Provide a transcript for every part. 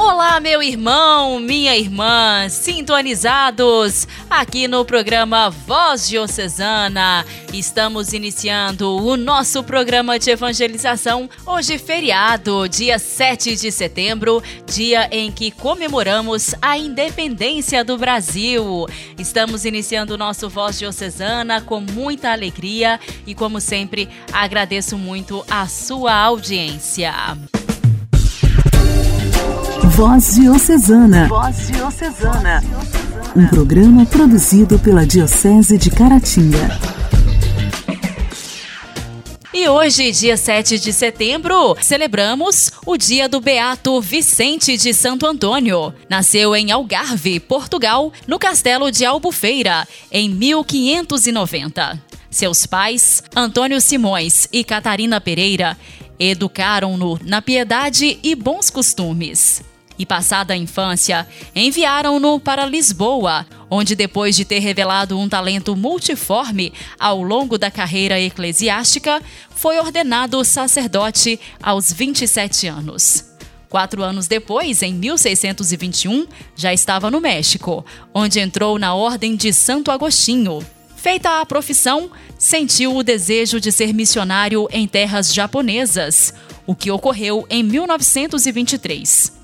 Olá, meu irmão, minha irmã, sintonizados aqui no programa Voz Diocesana. Estamos iniciando o nosso programa de evangelização hoje feriado, dia 7 de setembro, dia em que comemoramos a independência do Brasil. Estamos iniciando o nosso Voz Diocesana com muita alegria e como sempre, agradeço muito a sua audiência. Voz Diocesana. Voz Diocesana. Um programa produzido pela Diocese de Caratinga. E hoje, dia 7 de setembro, celebramos o dia do Beato Vicente de Santo Antônio. Nasceu em Algarve, Portugal, no castelo de Albufeira, em 1590. Seus pais, Antônio Simões e Catarina Pereira, educaram-no na piedade e bons costumes e passada a infância, enviaram-no para Lisboa, onde, depois de ter revelado um talento multiforme ao longo da carreira eclesiástica, foi ordenado sacerdote aos 27 anos. Quatro anos depois, em 1621, já estava no México, onde entrou na Ordem de Santo Agostinho. Feita a profissão, sentiu o desejo de ser missionário em terras japonesas, o que ocorreu em 1923.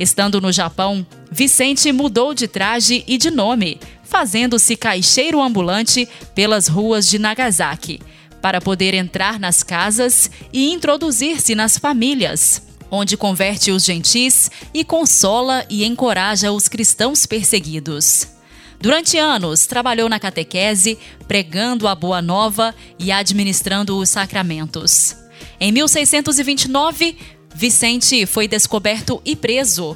Estando no Japão, Vicente mudou de traje e de nome, fazendo-se caixeiro ambulante pelas ruas de Nagasaki, para poder entrar nas casas e introduzir-se nas famílias, onde converte os gentis e consola e encoraja os cristãos perseguidos. Durante anos, trabalhou na catequese, pregando a Boa Nova e administrando os sacramentos. Em 1629, Vicente foi descoberto e preso.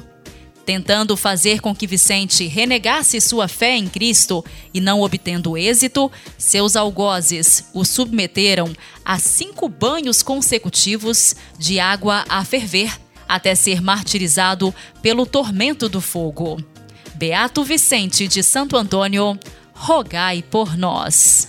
Tentando fazer com que Vicente renegasse sua fé em Cristo e não obtendo êxito, seus algozes o submeteram a cinco banhos consecutivos de água a ferver, até ser martirizado pelo tormento do fogo. Beato Vicente de Santo Antônio, rogai por nós.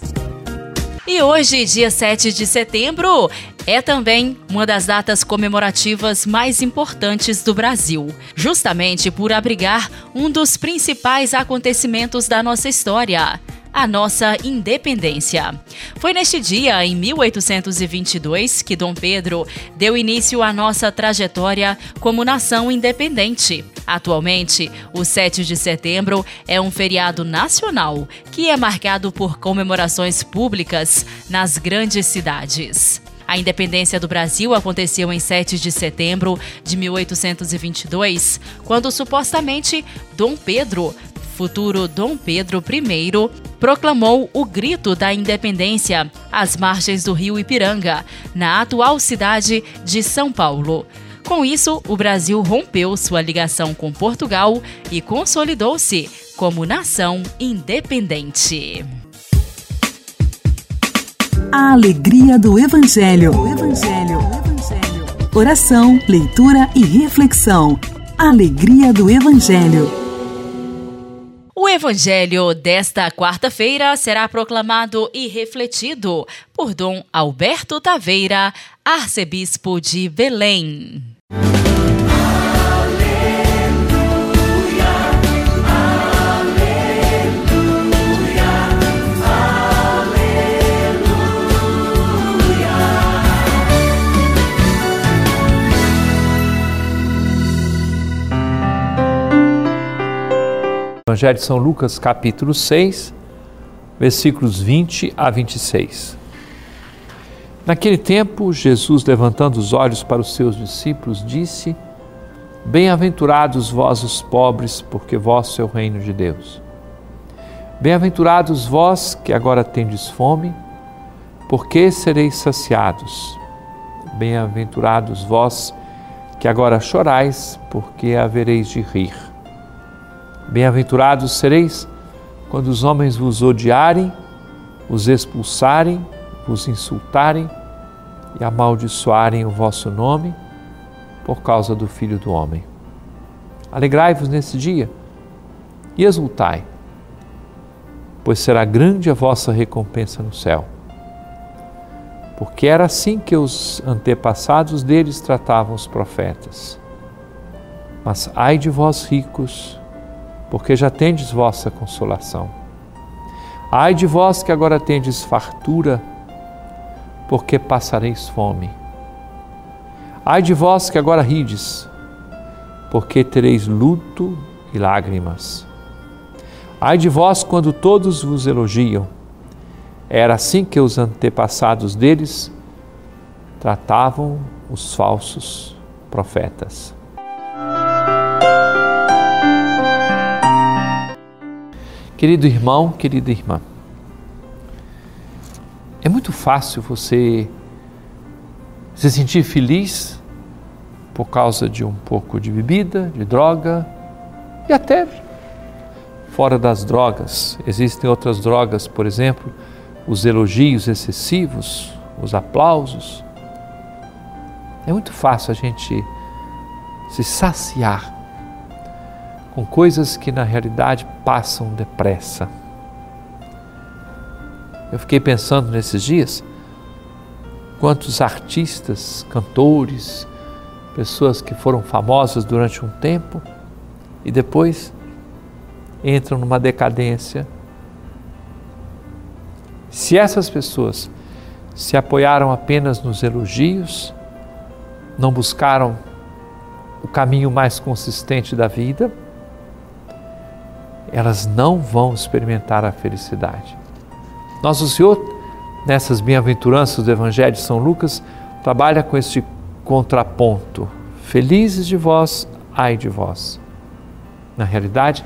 E hoje, dia 7 de setembro, é também uma das datas comemorativas mais importantes do Brasil, justamente por abrigar um dos principais acontecimentos da nossa história a nossa independência. Foi neste dia, em 1822, que Dom Pedro deu início à nossa trajetória como nação independente. Atualmente, o 7 de setembro é um feriado nacional que é marcado por comemorações públicas nas grandes cidades. A independência do Brasil aconteceu em 7 de setembro de 1822, quando supostamente Dom Pedro futuro Dom Pedro I, proclamou o Grito da Independência às margens do rio Ipiranga, na atual cidade de São Paulo. Com isso, o Brasil rompeu sua ligação com Portugal e consolidou-se como nação independente. A alegria do Evangelho. Evangelho. Oração, leitura e reflexão. Alegria do Evangelho. O evangelho desta quarta-feira será proclamado e refletido por Dom Alberto Taveira, arcebispo de Belém. Evangelho de São Lucas, capítulo 6, versículos 20 a 26. Naquele tempo, Jesus, levantando os olhos para os seus discípulos, disse: Bem-aventurados vós os pobres, porque vosso é o reino de Deus. Bem-aventurados vós que agora tendes fome, porque sereis saciados. Bem-aventurados vós que agora chorais, porque havereis de rir. Bem-aventurados sereis quando os homens vos odiarem, os expulsarem, vos insultarem e amaldiçoarem o vosso nome por causa do Filho do Homem. Alegrai-vos nesse dia e exultai, pois será grande a vossa recompensa no céu. Porque era assim que os antepassados deles tratavam os profetas. Mas ai de vós ricos, porque já tendes vossa consolação. Ai de vós que agora tendes fartura, porque passareis fome. Ai de vós que agora rides, porque tereis luto e lágrimas. Ai de vós quando todos vos elogiam. Era assim que os antepassados deles tratavam os falsos profetas. Querido irmão, querida irmã, é muito fácil você se sentir feliz por causa de um pouco de bebida, de droga e até fora das drogas. Existem outras drogas, por exemplo, os elogios excessivos, os aplausos. É muito fácil a gente se saciar com coisas que na realidade passam depressa. Eu fiquei pensando nesses dias quantos artistas, cantores, pessoas que foram famosas durante um tempo e depois entram numa decadência. Se essas pessoas se apoiaram apenas nos elogios, não buscaram o caminho mais consistente da vida, elas não vão experimentar a felicidade. Nosso Senhor, nessas bem-aventuranças do Evangelho de São Lucas, trabalha com este contraponto: felizes de vós, ai de vós. Na realidade,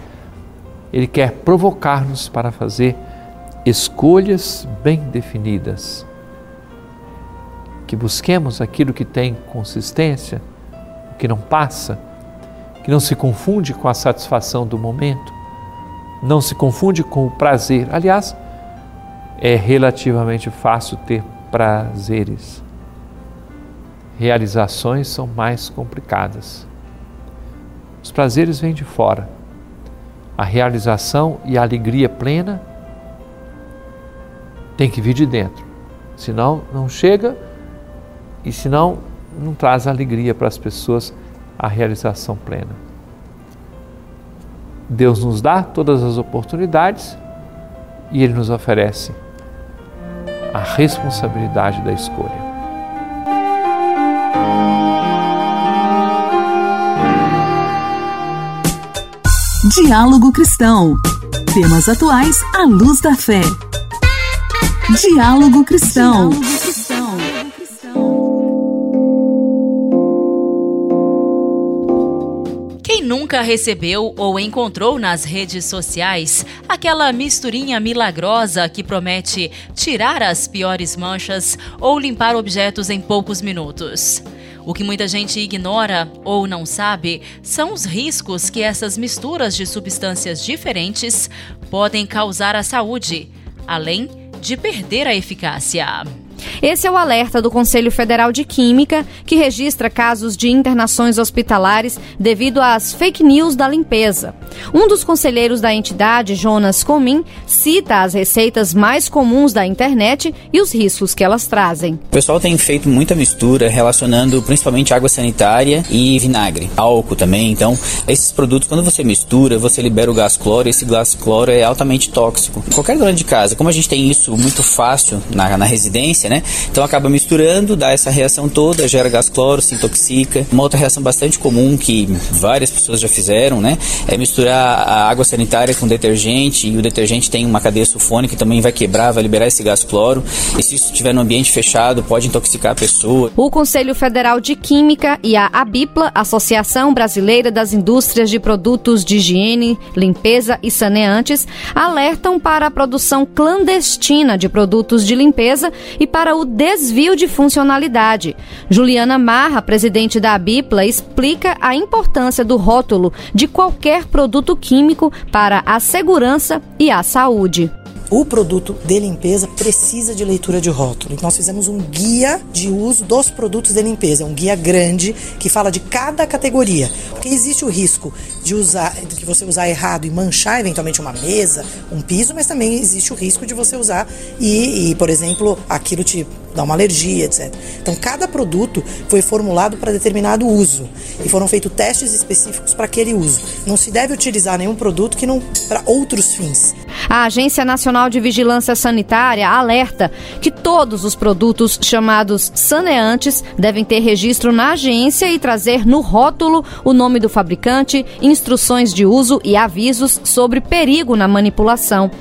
ele quer provocar-nos para fazer escolhas bem definidas. Que busquemos aquilo que tem consistência, que não passa, que não se confunde com a satisfação do momento, não se confunde com o prazer. Aliás, é relativamente fácil ter prazeres. Realizações são mais complicadas. Os prazeres vêm de fora. A realização e a alegria plena tem que vir de dentro. Senão, não chega e senão, não traz alegria para as pessoas a realização plena. Deus nos dá todas as oportunidades e Ele nos oferece a responsabilidade da escolha. Diálogo Cristão. Temas atuais à luz da fé. Diálogo Cristão. Diálogo Cristão. Quem nunca recebeu ou encontrou nas redes sociais aquela misturinha milagrosa que promete tirar as piores manchas ou limpar objetos em poucos minutos? O que muita gente ignora ou não sabe são os riscos que essas misturas de substâncias diferentes podem causar à saúde, além de perder a eficácia. Esse é o alerta do Conselho Federal de Química, que registra casos de internações hospitalares devido às fake news da limpeza. Um dos conselheiros da entidade, Jonas Comim, cita as receitas mais comuns da internet e os riscos que elas trazem. O pessoal tem feito muita mistura relacionando principalmente água sanitária e vinagre, álcool também. Então, esses produtos, quando você mistura, você libera o gás cloro e esse gás cloro é altamente tóxico. Qualquer dona de casa, como a gente tem isso muito fácil na, na residência, né? Então acaba misturando, dá essa reação toda, gera gás cloro, se intoxica. Uma outra reação bastante comum que várias pessoas já fizeram, né? É misturar a água sanitária com detergente e o detergente tem uma cadeia sulfônica que também vai quebrar, vai liberar esse gás cloro. E se isso estiver no ambiente fechado, pode intoxicar a pessoa. O Conselho Federal de Química e a ABIPLA, Associação Brasileira das Indústrias de Produtos de Higiene, Limpeza e Saneantes, alertam para a produção clandestina de produtos de limpeza e para para o desvio de funcionalidade. Juliana Marra, presidente da Abipla, explica a importância do rótulo de qualquer produto químico para a segurança e a saúde. O produto de limpeza precisa de leitura de rótulo. Então, nós fizemos um guia de uso dos produtos de limpeza, um guia grande que fala de cada categoria, porque existe o risco de usar, de você usar errado e manchar eventualmente uma mesa, um piso, mas também existe o risco de você usar e, e por exemplo, aquilo te dá uma alergia, etc. Então, cada produto foi formulado para determinado uso e foram feitos testes específicos para aquele uso. Não se deve utilizar nenhum produto que não para outros fins. A Agência Nacional de Vigilância Sanitária alerta que todos os produtos chamados saneantes devem ter registro na agência e trazer no rótulo o nome do fabricante, instruções de uso e avisos sobre perigo na manipulação.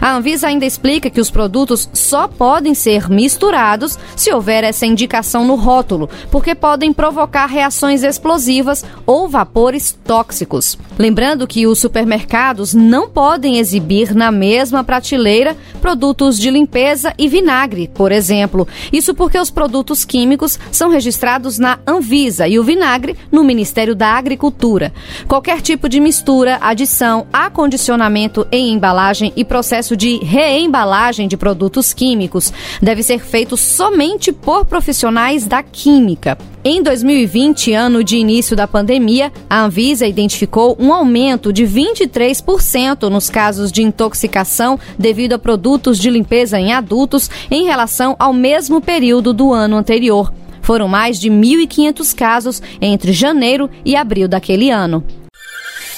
A Anvisa ainda explica que os produtos só podem ser misturados se houver essa indicação no rótulo, porque podem provocar reações explosivas ou vapores tóxicos. Lembrando que os supermercados não podem exibir na mesma prateleira produtos de limpeza e vinagre, por exemplo. Isso porque os produtos químicos são registrados na Anvisa e o vinagre no Ministério da Agricultura. Qualquer tipo de mistura, adição, acondicionamento em embalagem e processo processo de reembalagem de produtos químicos deve ser feito somente por profissionais da química. Em 2020, ano de início da pandemia, a Anvisa identificou um aumento de 23% nos casos de intoxicação devido a produtos de limpeza em adultos em relação ao mesmo período do ano anterior. Foram mais de 1.500 casos entre janeiro e abril daquele ano.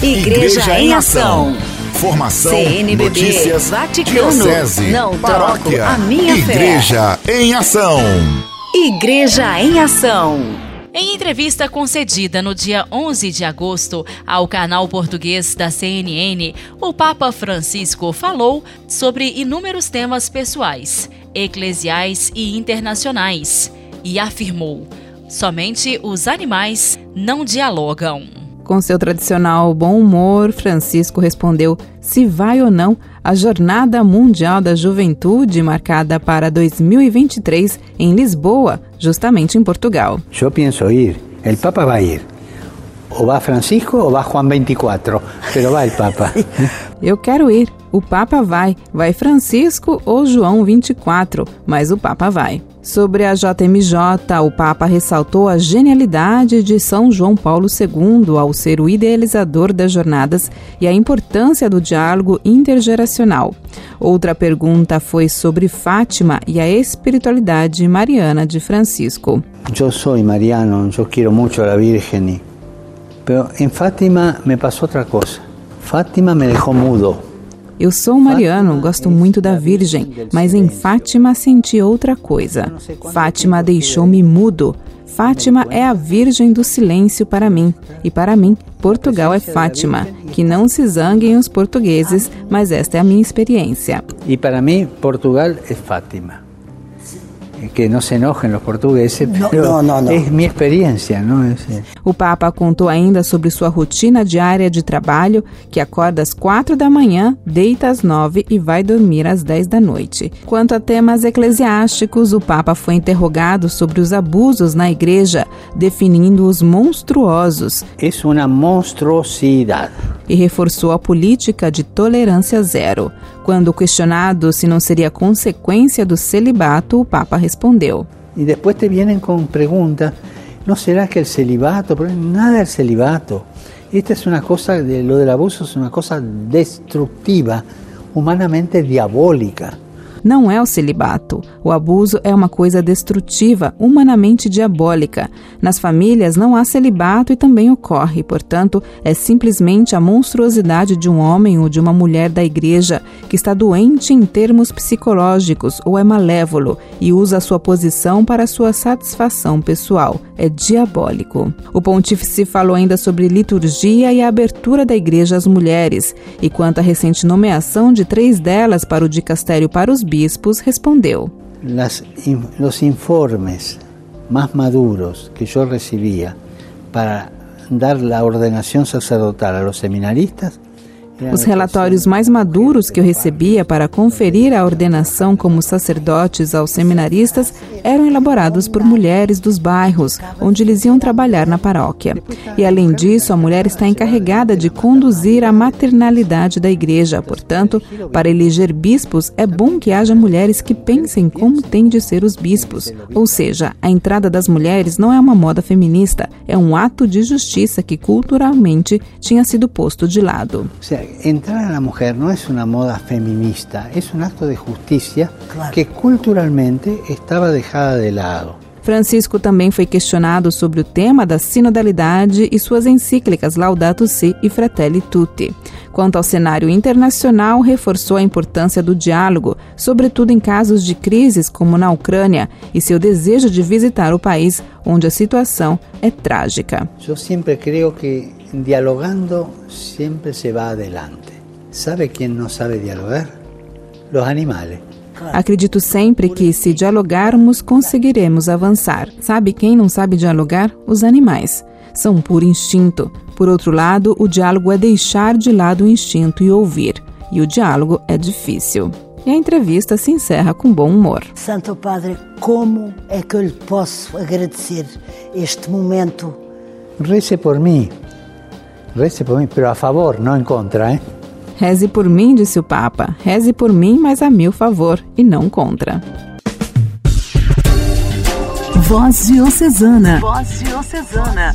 Igreja, Igreja em Ação. Formação, CNBB, notícias, Vaticano, diocese, não paróquia, troco a minha Igreja fé. em Ação. Igreja em Ação. Em entrevista concedida no dia 11 de agosto ao canal português da CNN, o Papa Francisco falou sobre inúmeros temas pessoais, eclesiais e internacionais e afirmou: somente os animais não dialogam. Com seu tradicional bom humor, Francisco respondeu se vai ou não a Jornada Mundial da Juventude marcada para 2023 em Lisboa, justamente em Portugal. Eu penso ir. O Papa vai ir. Ou vai Francisco ou vai Juan 24, pero vai o Papa. Eu quero ir. O Papa vai. Vai Francisco ou João 24, mas o Papa vai. Sobre a JMJ, o Papa ressaltou a genialidade de São João Paulo II ao ser o idealizador das jornadas e a importância do diálogo intergeracional. Outra pergunta foi sobre Fátima e a espiritualidade mariana de Francisco. Eu sou mariano, eu quero muito a Virgem, mas em Fátima me passou outra coisa. Fátima me deixou mudo. Eu sou mariano, gosto muito da Virgem, mas em Fátima senti outra coisa. Fátima deixou-me mudo. Fátima é a Virgem do Silêncio para mim. E para mim, Portugal é Fátima. Que não se zanguem os portugueses, mas esta é a minha experiência. E para mim, Portugal é Fátima. Que não se enojem os portugueses, não, não, não, é minha experiência. Não é? O Papa contou ainda sobre sua rotina diária de trabalho, que acorda às quatro da manhã, deita às nove e vai dormir às dez da noite. Quanto a temas eclesiásticos, o Papa foi interrogado sobre os abusos na igreja, definindo-os monstruosos. É uma monstruosidade. E reforçou a política de tolerância zero. Quando questionado se não seria consequência do celibato, o Papa respondeu. E depois te vêm com perguntas: não será que o celibato? Nada é celibato. Esta é uma coisa, lo del abuso é uma coisa destructiva, humanamente diabólica. Não é o celibato. O abuso é uma coisa destrutiva, humanamente diabólica. Nas famílias não há celibato e também ocorre, portanto, é simplesmente a monstruosidade de um homem ou de uma mulher da igreja que está doente em termos psicológicos ou é malévolo e usa a sua posição para sua satisfação pessoal. É diabólico. O pontífice falou ainda sobre liturgia e a abertura da igreja às mulheres, e quanto à recente nomeação de três delas para o dicastério para os bispos, respondeu: Las, Los informes más maduros que yo recibía para dar la ordenación sacerdotal a los seminaristas Os relatórios mais maduros que eu recebia para conferir a ordenação como sacerdotes aos seminaristas eram elaborados por mulheres dos bairros onde eles iam trabalhar na paróquia. E além disso, a mulher está encarregada de conduzir a maternalidade da igreja. Portanto, para eleger bispos, é bom que haja mulheres que pensem como têm de ser os bispos. Ou seja, a entrada das mulheres não é uma moda feminista, é um ato de justiça que culturalmente tinha sido posto de lado entrar a la mujer no es una moda feminista, es un acto de justicia claro. que culturalmente estaba dejada de lado. Francisco também foi questionado sobre o tema da sinodalidade e suas encíclicas Laudato Si e Fratelli Tutti. Quanto ao cenário internacional, reforçou a importância do diálogo, sobretudo em casos de crises como na Ucrânia, e seu desejo de visitar o país onde a situação é trágica. Eu sempre creio que dialogando sempre se vai adelante. Sabe quem não sabe dialogar? Os animais. Acredito sempre que, se dialogarmos, conseguiremos avançar. Sabe quem não sabe dialogar? Os animais. São por instinto. Por outro lado, o diálogo é deixar de lado o instinto e ouvir. E o diálogo é difícil. E a entrevista se encerra com bom humor. Santo Padre, como é que eu lhe posso agradecer este momento? Reze por mim. Reze por mim, mas a favor, não em contra, hein? Reze por mim, disse o Papa. Reze por mim, mas a meu favor e não contra. Voz Diocesana. Voz Diocesana.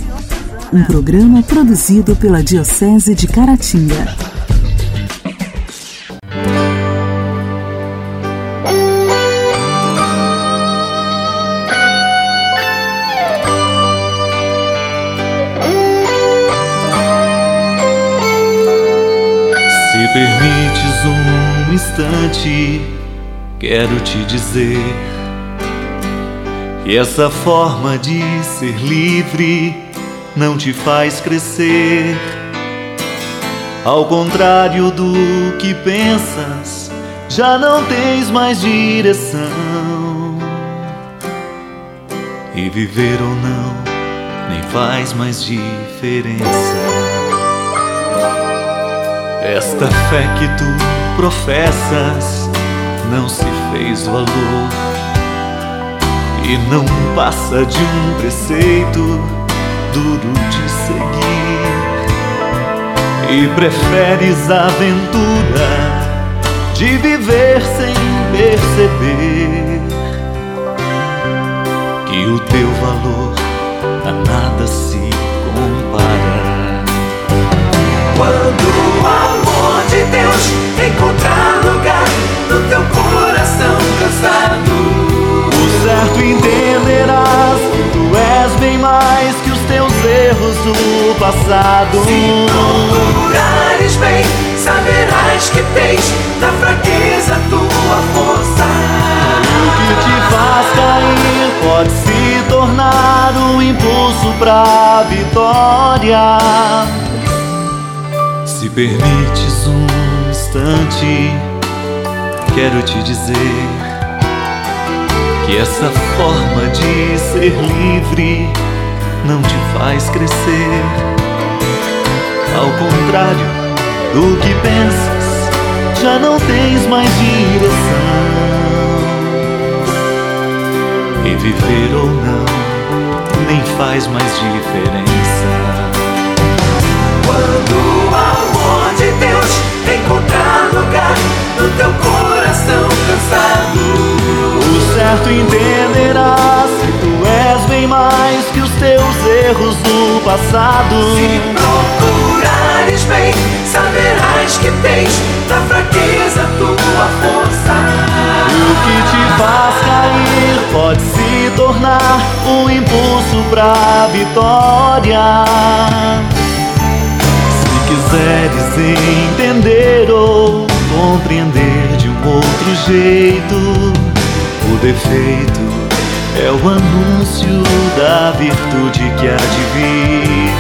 Um programa produzido pela Diocese de Caratinga. permites um instante, quero te dizer que essa forma de ser livre não te faz crescer. Ao contrário do que pensas, já não tens mais direção. E viver ou não nem faz mais diferença. Esta fé que tu professas não se fez valor e não passa de um preceito duro de seguir. E preferes a aventura de viver sem perceber que o teu valor a nada se compara. Quando do passado. Se procurares bem, saberás que tens na fraqueza tua força. O que te faz cair pode se tornar um impulso pra vitória. Se permites um instante, quero te dizer que essa forma de ser livre não te faz crescer. Ao contrário do que pensas, já não tens mais direção. E viver ou não nem faz mais diferença. Quando de Deus encontrar lugar no teu coração cansado. O certo entenderás que és bem mais que os teus erros do passado. Se procurares bem, saberás que tens na fraqueza tua força. O que te faz cair pode se tornar um impulso pra vitória quiseres entender ou compreender de um outro jeito, o defeito é o anúncio da virtude que há de vir.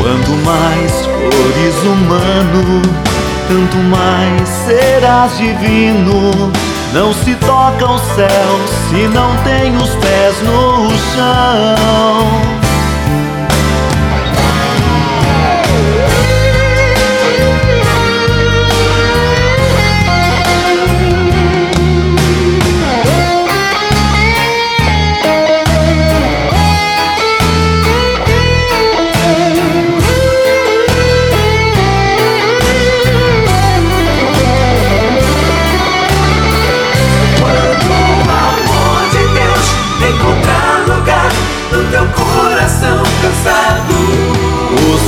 Quanto mais fores humano, tanto mais serás divino. Não se toca o céu se não tem os pés no chão.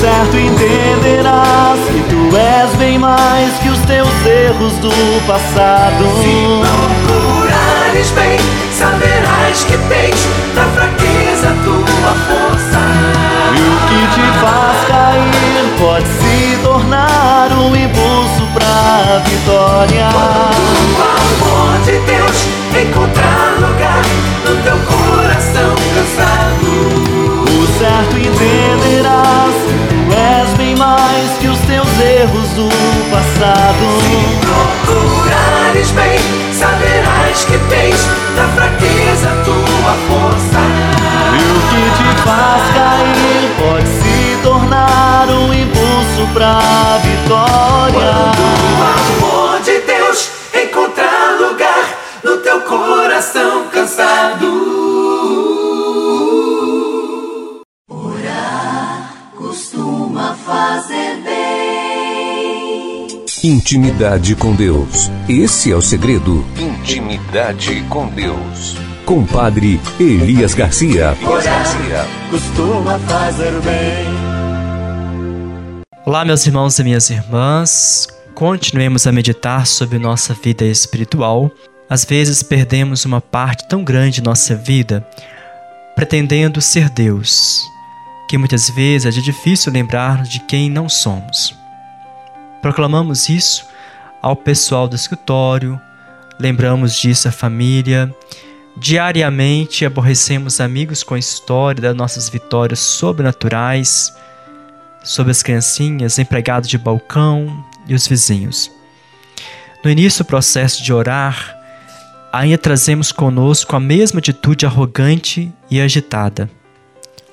certo entenderás que tu és bem mais que os teus erros do passado. Se procurares bem, saberás que tens na fraqueza tua força. E o que te faz cair pode se tornar um impulso pra vitória. Quando o amor de Deus encontrar lugar no teu coração cansado, o certo entenderás os erros do passado. Se procurares bem, saberás que tens na fraqueza tua força. E o que te faz cair pode se tornar um impulso pra Intimidade com Deus. Esse é o segredo. Intimidade com Deus. Com Padre Elias Garcia. Orar costuma fazer bem. Olá, meus irmãos e minhas irmãs. Continuemos a meditar sobre nossa vida espiritual. Às vezes perdemos uma parte tão grande de nossa vida pretendendo ser Deus, que muitas vezes é difícil lembrar de quem não somos. Proclamamos isso ao pessoal do escritório, lembramos disso à família. Diariamente aborrecemos amigos com a história das nossas vitórias sobrenaturais sobre as criancinhas, empregados de balcão e os vizinhos. No início do processo de orar, ainda trazemos conosco a mesma atitude arrogante e agitada.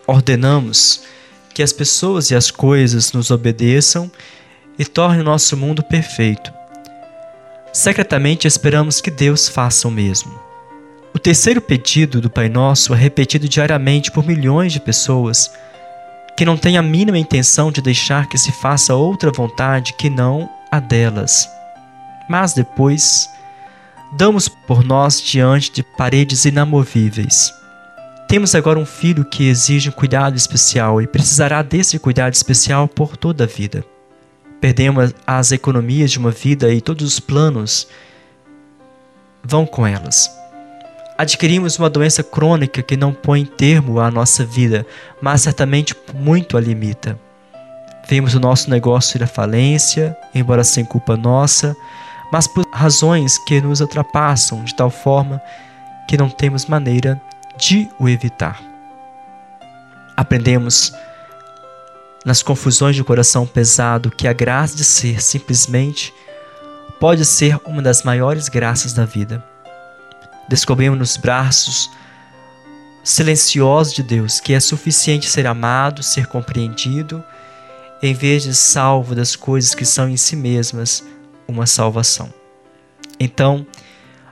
Ordenamos que as pessoas e as coisas nos obedeçam e tornem o nosso mundo perfeito. Secretamente esperamos que Deus faça o mesmo. O terceiro pedido do Pai Nosso é repetido diariamente por milhões de pessoas que não têm a mínima intenção de deixar que se faça outra vontade que não a delas. Mas depois, damos por nós diante de paredes inamovíveis. Temos agora um filho que exige um cuidado especial e precisará desse cuidado especial por toda a vida. Perdemos as economias de uma vida e todos os planos vão com elas. Adquirimos uma doença crônica que não põe termo à nossa vida, mas certamente muito a limita. Vemos o nosso negócio ir à falência, embora sem culpa nossa, mas por razões que nos ultrapassam de tal forma que não temos maneira de o evitar. Aprendemos nas confusões de coração pesado que a graça de ser simplesmente pode ser uma das maiores graças da vida. Descobrimos nos braços silenciosos de Deus que é suficiente ser amado, ser compreendido, em vez de salvo das coisas que são em si mesmas uma salvação. Então,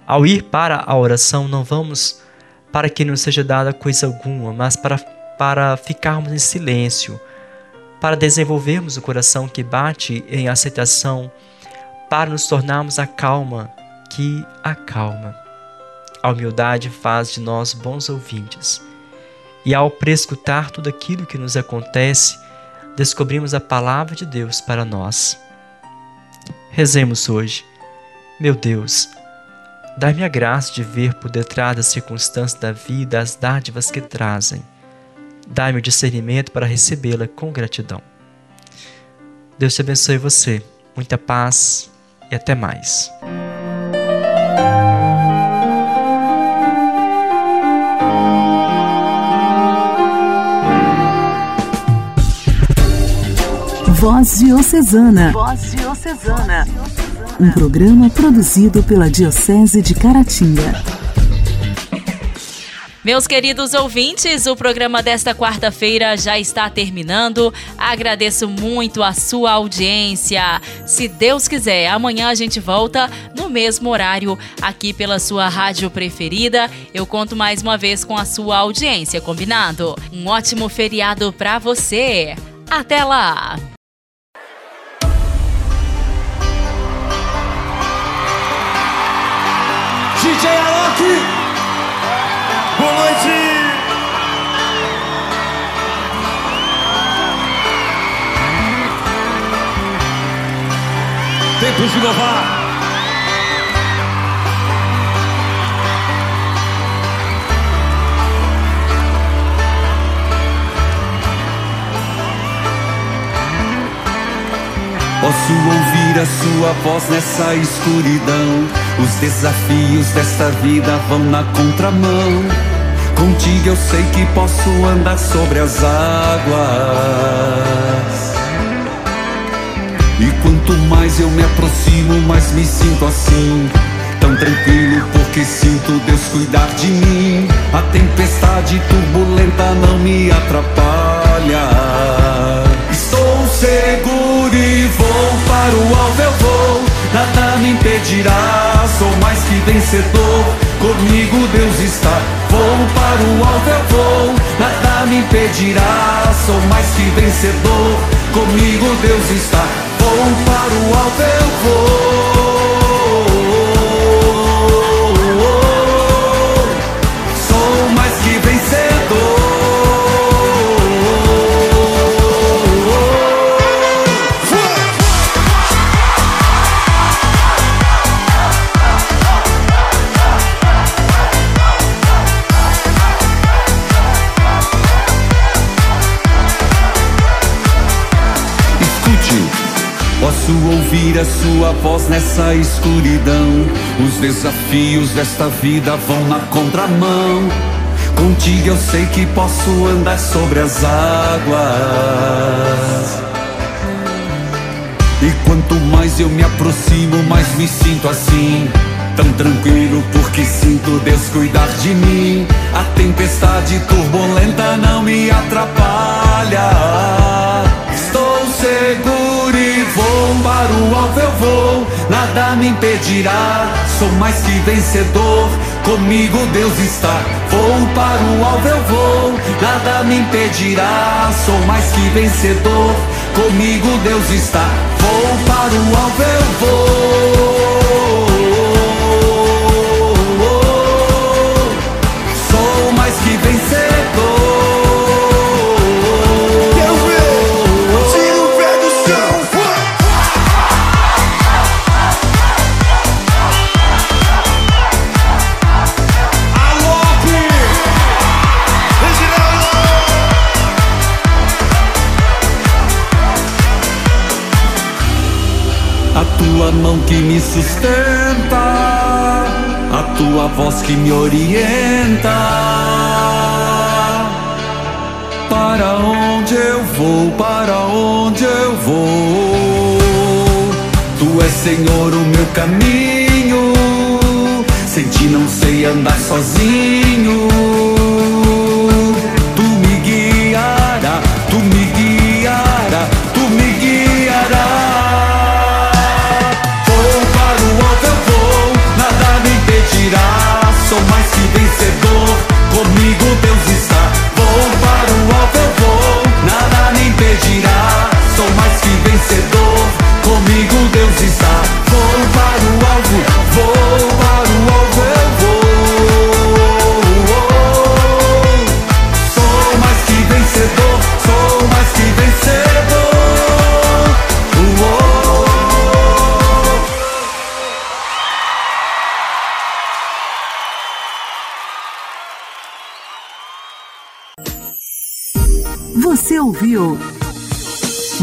ao ir para a oração, não vamos para que não seja dada coisa alguma, mas para, para ficarmos em silêncio, para desenvolvermos o coração que bate em aceitação, para nos tornarmos a calma que acalma. A humildade faz de nós bons ouvintes. E ao prescutar tudo aquilo que nos acontece, descobrimos a palavra de Deus para nós. Rezemos hoje. Meu Deus, dá-me a graça de ver por detrás das circunstâncias da vida as dádivas que trazem. Dá-me o discernimento para recebê-la com gratidão. Deus te abençoe você. Muita paz e até mais. Voz Diocesana. Voz Diocesana. Um programa produzido pela Diocese de Caratinga. Meus queridos ouvintes, o programa desta quarta-feira já está terminando. Agradeço muito a sua audiência. Se Deus quiser, amanhã a gente volta no mesmo horário aqui pela sua rádio preferida. Eu conto mais uma vez com a sua audiência, combinado? Um ótimo feriado para você. Até lá! DJ Alok, Vamos inovar. Posso ouvir a sua voz nessa escuridão. Os desafios desta vida vão na contramão. Contigo eu sei que posso andar sobre as águas. Aproximo, mais me sinto assim. Tão tranquilo porque sinto Deus cuidar de mim. A tempestade turbulenta não me atrapalha. Estou seguro e vou para o alvo, eu vou. Nada me impedirá, sou mais que vencedor. Comigo Deus está. Vou para o alvo, eu vou. Nada me impedirá, sou mais que vencedor. Comigo Deus está. Vou para o alvo, ouvir a sua voz nessa escuridão. Os desafios desta vida vão na contramão. Contigo eu sei que posso andar sobre as águas. E quanto mais eu me aproximo, mais me sinto assim. Tão tranquilo porque sinto Deus cuidar de mim. A tempestade turbulenta não me atrapalha. Estou seguro vou para o alvo eu vou. Nada me impedirá, sou mais que vencedor. Comigo Deus está. Vou para o alvo eu vou. Nada me impedirá, sou mais que vencedor. Comigo Deus está. Vou para o alvo eu vou.